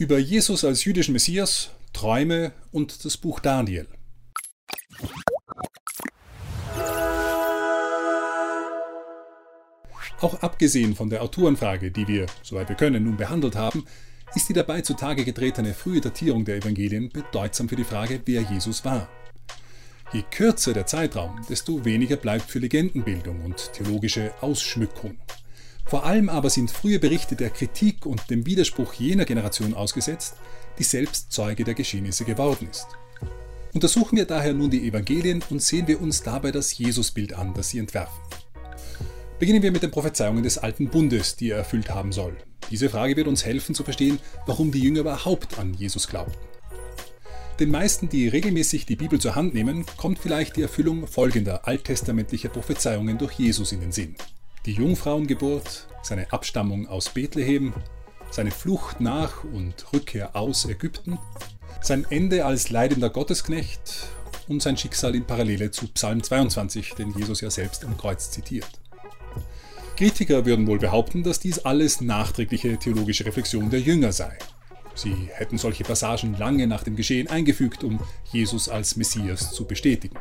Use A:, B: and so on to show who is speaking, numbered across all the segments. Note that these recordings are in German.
A: über Jesus als jüdischen Messias, Träume und das Buch Daniel. Auch abgesehen von der Autorenfrage, die wir, soweit wir können, nun behandelt haben, ist die dabei zutage getretene frühe Datierung der Evangelien bedeutsam für die Frage, wer Jesus war. Je kürzer der Zeitraum, desto weniger bleibt für Legendenbildung und theologische Ausschmückung. Vor allem aber sind frühe Berichte der Kritik und dem Widerspruch jener Generation ausgesetzt, die selbst Zeuge der Geschehnisse geworden ist. Untersuchen wir daher nun die Evangelien und sehen wir uns dabei das Jesusbild an, das sie entwerfen. Beginnen wir mit den Prophezeiungen des alten Bundes, die er erfüllt haben soll. Diese Frage wird uns helfen zu verstehen, warum die Jünger überhaupt an Jesus glaubten. Den meisten, die regelmäßig die Bibel zur Hand nehmen, kommt vielleicht die Erfüllung folgender alttestamentlicher Prophezeiungen durch Jesus in den Sinn. Die Jungfrauengeburt, seine Abstammung aus Bethlehem, seine Flucht nach und Rückkehr aus Ägypten, sein Ende als leidender Gottesknecht und sein Schicksal in Parallele zu Psalm 22, den Jesus ja selbst am Kreuz zitiert. Kritiker würden wohl behaupten, dass dies alles nachträgliche theologische Reflexion der Jünger sei. Sie hätten solche Passagen lange nach dem Geschehen eingefügt, um Jesus als Messias zu bestätigen.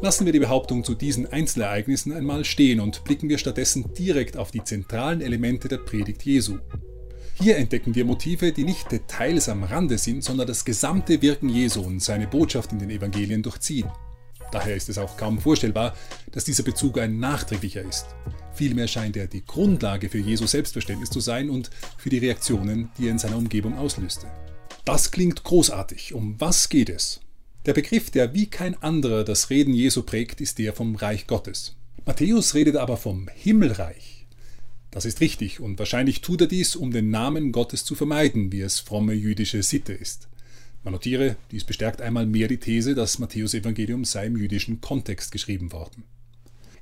A: Lassen wir die Behauptung zu diesen Einzelereignissen einmal stehen und blicken wir stattdessen direkt auf die zentralen Elemente der Predigt Jesu. Hier entdecken wir Motive, die nicht Details am Rande sind, sondern das gesamte Wirken Jesu und seine Botschaft in den Evangelien durchziehen. Daher ist es auch kaum vorstellbar, dass dieser Bezug ein nachträglicher ist. Vielmehr scheint er die Grundlage für Jesu Selbstverständnis zu sein und für die Reaktionen, die er in seiner Umgebung auslöste. Das klingt großartig. Um was geht es? Der Begriff, der wie kein anderer das Reden Jesu prägt, ist der vom Reich Gottes. Matthäus redet aber vom Himmelreich. Das ist richtig und wahrscheinlich tut er dies, um den Namen Gottes zu vermeiden, wie es fromme jüdische Sitte ist. Man notiere, dies bestärkt einmal mehr die These, das Matthäus-Evangelium sei im jüdischen Kontext geschrieben worden.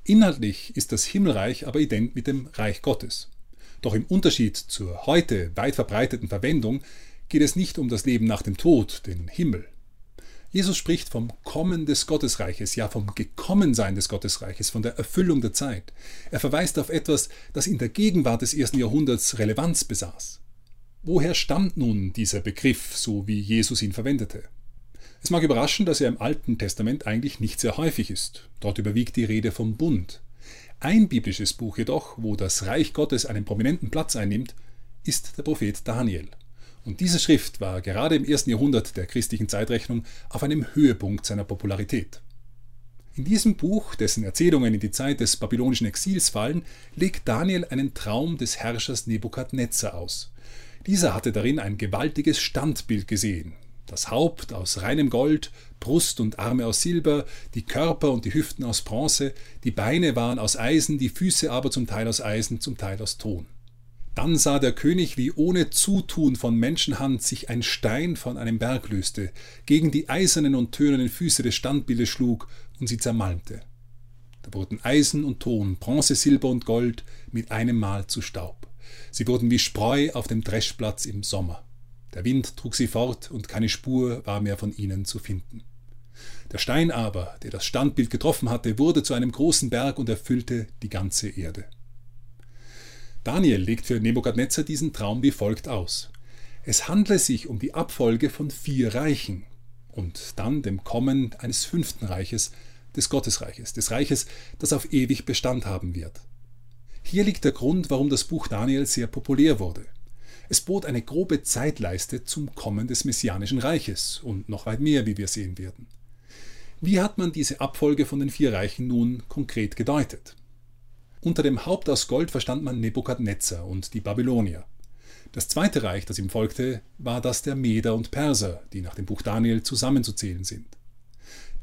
A: Inhaltlich ist das Himmelreich aber ident mit dem Reich Gottes. Doch im Unterschied zur heute weit verbreiteten Verwendung geht es nicht um das Leben nach dem Tod, den Himmel. Jesus spricht vom Kommen des Gottesreiches, ja vom Gekommensein des Gottesreiches, von der Erfüllung der Zeit. Er verweist auf etwas, das in der Gegenwart des ersten Jahrhunderts Relevanz besaß. Woher stammt nun dieser Begriff, so wie Jesus ihn verwendete? Es mag überraschen, dass er im Alten Testament eigentlich nicht sehr häufig ist. Dort überwiegt die Rede vom Bund. Ein biblisches Buch jedoch, wo das Reich Gottes einen prominenten Platz einnimmt, ist der Prophet Daniel. Und diese Schrift war gerade im ersten Jahrhundert der christlichen Zeitrechnung auf einem Höhepunkt seiner Popularität. In diesem Buch, dessen Erzählungen in die Zeit des babylonischen Exils fallen, legt Daniel einen Traum des Herrschers Nebukadnezar aus. Dieser hatte darin ein gewaltiges Standbild gesehen. Das Haupt aus reinem Gold, Brust und Arme aus Silber, die Körper und die Hüften aus Bronze, die Beine waren aus Eisen, die Füße aber zum Teil aus Eisen, zum Teil aus Ton. Dann sah der König, wie ohne Zutun von Menschenhand sich ein Stein von einem Berg löste, gegen die eisernen und tönernen Füße des Standbildes schlug und sie zermalmte. Da wurden Eisen und Ton, Bronze, Silber und Gold mit einem Mal zu Staub. Sie wurden wie Spreu auf dem Dreschplatz im Sommer. Der Wind trug sie fort, und keine Spur war mehr von ihnen zu finden. Der Stein aber, der das Standbild getroffen hatte, wurde zu einem großen Berg und erfüllte die ganze Erde. Daniel legt für Nebukadnezar diesen Traum wie folgt aus. Es handle sich um die Abfolge von vier Reichen und dann dem Kommen eines fünften Reiches, des Gottesreiches, des Reiches, das auf ewig Bestand haben wird. Hier liegt der Grund, warum das Buch Daniel sehr populär wurde. Es bot eine grobe Zeitleiste zum Kommen des Messianischen Reiches und noch weit mehr, wie wir sehen werden. Wie hat man diese Abfolge von den vier Reichen nun konkret gedeutet? Unter dem Haupt aus Gold verstand man Nebukadnezar und die Babylonier. Das zweite Reich, das ihm folgte, war das der Meder und Perser, die nach dem Buch Daniel zusammenzuzählen sind.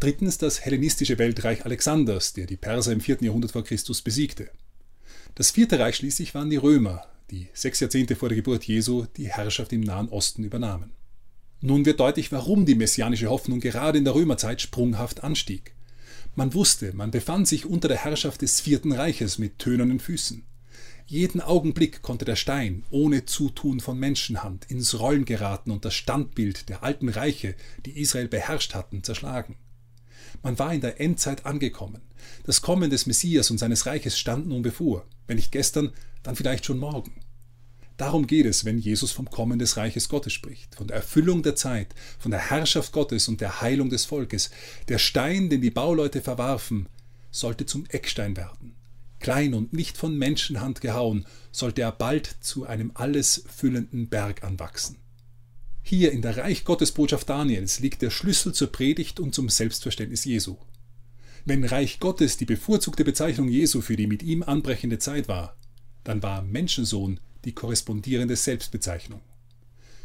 A: Drittens das hellenistische Weltreich Alexanders, der die Perser im vierten Jahrhundert vor Christus besiegte. Das vierte Reich schließlich waren die Römer, die sechs Jahrzehnte vor der Geburt Jesu die Herrschaft im Nahen Osten übernahmen. Nun wird deutlich, warum die messianische Hoffnung gerade in der Römerzeit sprunghaft anstieg. Man wusste, man befand sich unter der Herrschaft des Vierten Reiches mit tönernen Füßen. Jeden Augenblick konnte der Stein, ohne Zutun von Menschenhand, ins Rollen geraten und das Standbild der alten Reiche, die Israel beherrscht hatten, zerschlagen. Man war in der Endzeit angekommen. Das Kommen des Messias und seines Reiches stand nun bevor. Wenn nicht gestern, dann vielleicht schon morgen. Darum geht es, wenn Jesus vom Kommen des Reiches Gottes spricht, von der Erfüllung der Zeit, von der Herrschaft Gottes und der Heilung des Volkes. Der Stein, den die Bauleute verwarfen, sollte zum Eckstein werden. Klein und nicht von Menschenhand gehauen, sollte er bald zu einem alles füllenden Berg anwachsen. Hier in der Reich Gottes Botschaft Daniels liegt der Schlüssel zur Predigt und zum Selbstverständnis Jesu. Wenn Reich Gottes die bevorzugte Bezeichnung Jesu für die mit ihm anbrechende Zeit war, dann war Menschensohn die korrespondierende Selbstbezeichnung.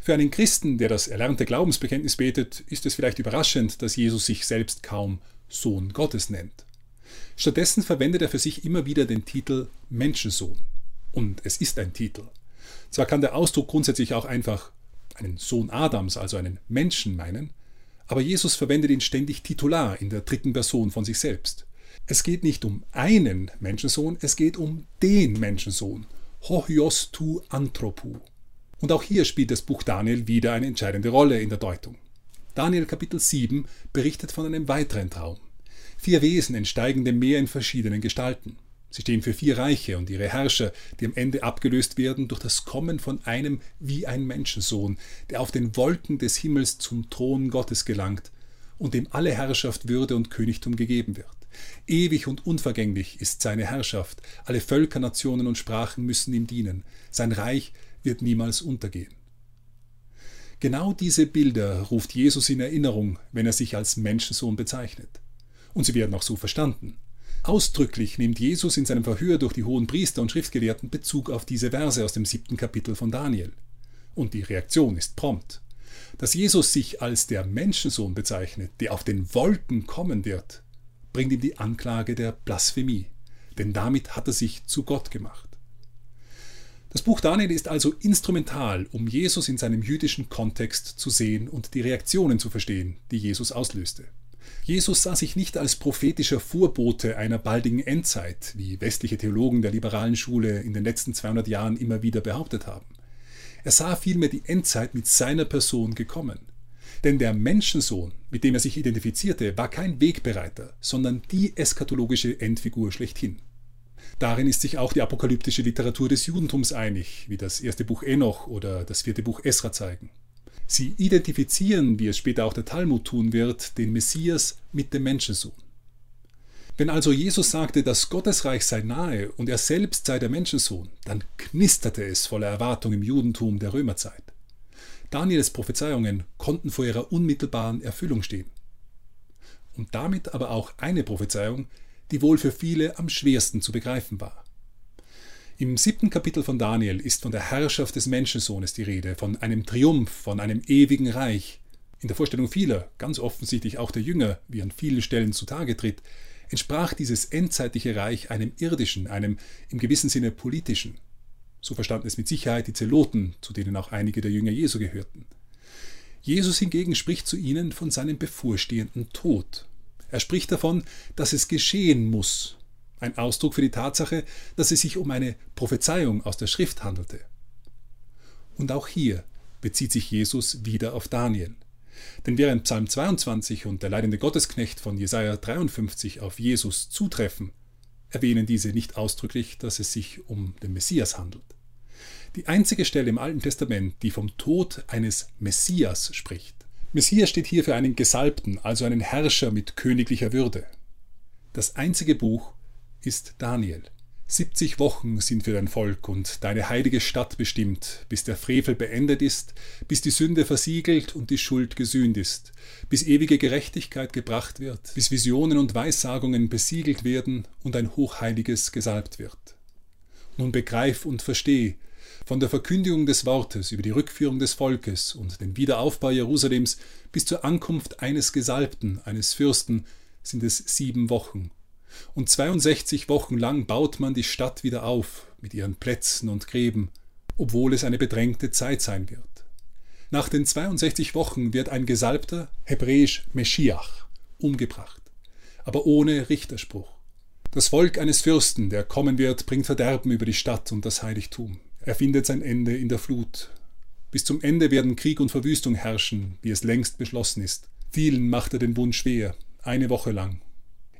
A: Für einen Christen, der das erlernte Glaubensbekenntnis betet, ist es vielleicht überraschend, dass Jesus sich selbst kaum Sohn Gottes nennt. Stattdessen verwendet er für sich immer wieder den Titel Menschensohn. Und es ist ein Titel. Zwar kann der Ausdruck grundsätzlich auch einfach einen Sohn Adams, also einen Menschen meinen, aber Jesus verwendet ihn ständig titular in der dritten Person von sich selbst. Es geht nicht um einen Menschensohn, es geht um den Menschensohn Hohios tu anthropu. Und auch hier spielt das Buch Daniel wieder eine entscheidende Rolle in der Deutung. Daniel Kapitel 7 berichtet von einem weiteren Traum. Vier Wesen entsteigen dem Meer in verschiedenen Gestalten. Sie stehen für vier Reiche und ihre Herrscher, die am Ende abgelöst werden durch das Kommen von einem wie ein Menschensohn, der auf den Wolken des Himmels zum Thron Gottes gelangt und dem alle Herrschaft, Würde und Königtum gegeben wird. Ewig und unvergänglich ist seine Herrschaft, alle Völker, Nationen und Sprachen müssen ihm dienen, sein Reich wird niemals untergehen. Genau diese Bilder ruft Jesus in Erinnerung, wenn er sich als Menschensohn bezeichnet. Und sie werden auch so verstanden. Ausdrücklich nimmt Jesus in seinem Verhör durch die hohen Priester und Schriftgelehrten Bezug auf diese Verse aus dem siebten Kapitel von Daniel. Und die Reaktion ist prompt. Dass Jesus sich als der Menschensohn bezeichnet, der auf den Wolken kommen wird, bringt ihm die Anklage der Blasphemie, denn damit hat er sich zu Gott gemacht. Das Buch Daniel ist also instrumental, um Jesus in seinem jüdischen Kontext zu sehen und die Reaktionen zu verstehen, die Jesus auslöste. Jesus sah sich nicht als prophetischer Vorbote einer baldigen Endzeit, wie westliche Theologen der liberalen Schule in den letzten 200 Jahren immer wieder behauptet haben. Er sah vielmehr die Endzeit mit seiner Person gekommen. Denn der Menschensohn, mit dem er sich identifizierte, war kein Wegbereiter, sondern die eskatologische Endfigur schlechthin. Darin ist sich auch die apokalyptische Literatur des Judentums einig, wie das erste Buch Enoch oder das vierte Buch Esra zeigen. Sie identifizieren, wie es später auch der Talmud tun wird, den Messias mit dem Menschensohn. Wenn also Jesus sagte, das Gottesreich sei nahe und er selbst sei der Menschensohn, dann knisterte es voller Erwartung im Judentum der Römerzeit. Daniels Prophezeiungen konnten vor ihrer unmittelbaren Erfüllung stehen. Und damit aber auch eine Prophezeiung, die wohl für viele am schwersten zu begreifen war. Im siebten Kapitel von Daniel ist von der Herrschaft des Menschensohnes die Rede, von einem Triumph, von einem ewigen Reich. In der Vorstellung vieler, ganz offensichtlich auch der Jünger, wie an vielen Stellen zutage tritt, entsprach dieses endzeitliche Reich einem irdischen, einem im gewissen Sinne politischen. So verstanden es mit Sicherheit die Zeloten, zu denen auch einige der Jünger Jesu gehörten. Jesus hingegen spricht zu ihnen von seinem bevorstehenden Tod. Er spricht davon, dass es geschehen muss. Ein Ausdruck für die Tatsache, dass es sich um eine Prophezeiung aus der Schrift handelte. Und auch hier bezieht sich Jesus wieder auf Daniel. Denn während Psalm 22 und der leidende Gottesknecht von Jesaja 53 auf Jesus zutreffen, erwähnen diese nicht ausdrücklich, dass es sich um den Messias handelt. Die einzige Stelle im Alten Testament, die vom Tod eines Messias spricht. Messias steht hier für einen Gesalbten, also einen Herrscher mit königlicher Würde. Das einzige Buch ist Daniel. 70 Wochen sind für dein Volk und deine heilige Stadt bestimmt, bis der Frevel beendet ist, bis die Sünde versiegelt und die Schuld gesühnt ist, bis ewige Gerechtigkeit gebracht wird, bis Visionen und Weissagungen besiegelt werden und ein Hochheiliges gesalbt wird. Nun begreif und versteh, von der Verkündigung des Wortes über die Rückführung des Volkes und den Wiederaufbau Jerusalems bis zur Ankunft eines Gesalbten, eines Fürsten, sind es sieben Wochen und 62 Wochen lang baut man die Stadt wieder auf mit ihren Plätzen und Gräben, obwohl es eine bedrängte Zeit sein wird. Nach den 62 Wochen wird ein Gesalbter, hebräisch Meschiach, umgebracht, aber ohne Richterspruch. Das Volk eines Fürsten, der kommen wird, bringt Verderben über die Stadt und das Heiligtum. Er findet sein Ende in der Flut. Bis zum Ende werden Krieg und Verwüstung herrschen, wie es längst beschlossen ist. Vielen macht er den Bund schwer, eine Woche lang,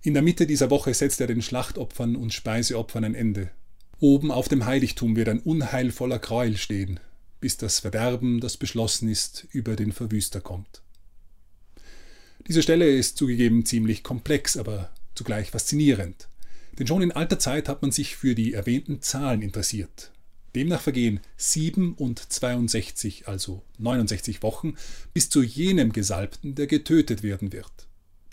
A: in der Mitte dieser Woche setzt er den Schlachtopfern und Speiseopfern ein Ende. Oben auf dem Heiligtum wird ein unheilvoller Gräuel stehen, bis das Verderben, das beschlossen ist, über den Verwüster kommt. Diese Stelle ist zugegeben ziemlich komplex, aber zugleich faszinierend. Denn schon in alter Zeit hat man sich für die erwähnten Zahlen interessiert. Demnach vergehen 7 und 62, also 69 Wochen, bis zu jenem Gesalbten, der getötet werden wird.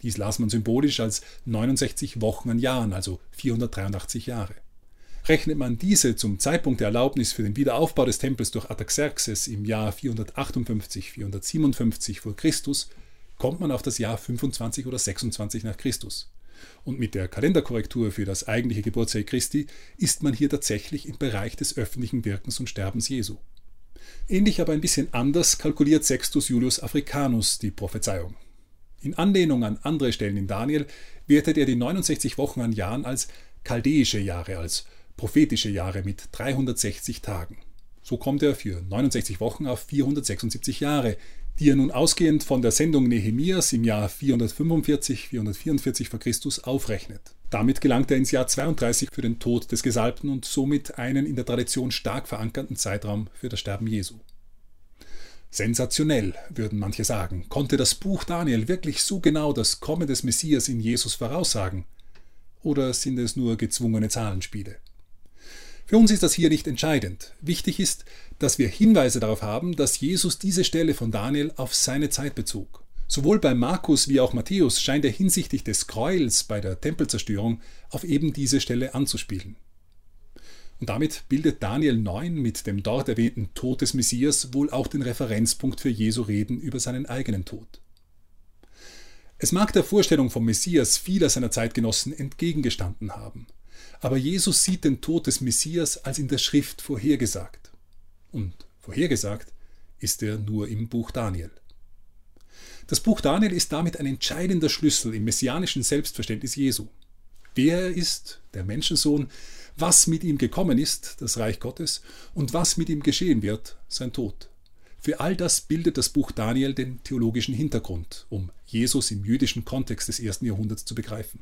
A: Dies las man symbolisch als 69 Wochen an Jahren, also 483 Jahre. Rechnet man diese zum Zeitpunkt der Erlaubnis für den Wiederaufbau des Tempels durch Artaxerxes im Jahr 458, 457 vor Christus, kommt man auf das Jahr 25 oder 26 nach Christus. Und mit der Kalenderkorrektur für das eigentliche Geburtsjahr Christi ist man hier tatsächlich im Bereich des öffentlichen Wirkens und Sterbens Jesu. Ähnlich aber ein bisschen anders kalkuliert Sextus Julius Africanus die Prophezeiung. In Anlehnung an andere Stellen in Daniel wertet er die 69 Wochen an Jahren als chaldäische Jahre, als prophetische Jahre mit 360 Tagen. So kommt er für 69 Wochen auf 476 Jahre, die er nun ausgehend von der Sendung Nehemias im Jahr 445, 444 v. Chr. aufrechnet. Damit gelangt er ins Jahr 32 für den Tod des Gesalbten und somit einen in der Tradition stark verankerten Zeitraum für das Sterben Jesu. Sensationell, würden manche sagen. Konnte das Buch Daniel wirklich so genau das Kommen des Messias in Jesus voraussagen? Oder sind es nur gezwungene Zahlenspiele? Für uns ist das hier nicht entscheidend. Wichtig ist, dass wir Hinweise darauf haben, dass Jesus diese Stelle von Daniel auf seine Zeit bezog. Sowohl bei Markus wie auch Matthäus scheint er hinsichtlich des Gräuels bei der Tempelzerstörung auf eben diese Stelle anzuspielen. Und damit bildet Daniel 9 mit dem dort erwähnten Tod des Messias wohl auch den Referenzpunkt für Jesu Reden über seinen eigenen Tod. Es mag der Vorstellung vom Messias vieler seiner Zeitgenossen entgegengestanden haben. Aber Jesus sieht den Tod des Messias als in der Schrift vorhergesagt. Und vorhergesagt ist er nur im Buch Daniel. Das Buch Daniel ist damit ein entscheidender Schlüssel im messianischen Selbstverständnis Jesu. Wer er ist, der Menschensohn, was mit ihm gekommen ist, das Reich Gottes, und was mit ihm geschehen wird, sein Tod. Für all das bildet das Buch Daniel den theologischen Hintergrund, um Jesus im jüdischen Kontext des ersten Jahrhunderts zu begreifen.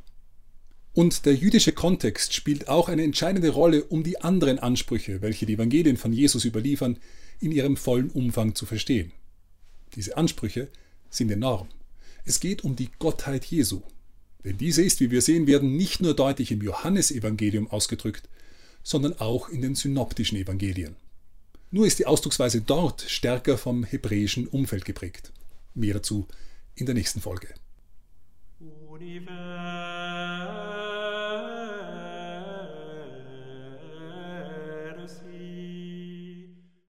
A: Und der jüdische Kontext spielt auch eine entscheidende Rolle, um die anderen Ansprüche, welche die Evangelien von Jesus überliefern, in ihrem vollen Umfang zu verstehen. Diese Ansprüche sind enorm. Es geht um die Gottheit Jesu. Denn diese ist, wie wir sehen werden, nicht nur deutlich im Johannesevangelium ausgedrückt, sondern auch in den synoptischen Evangelien. Nur ist die Ausdrucksweise dort stärker vom hebräischen Umfeld geprägt. Mehr dazu in der nächsten Folge. Universum.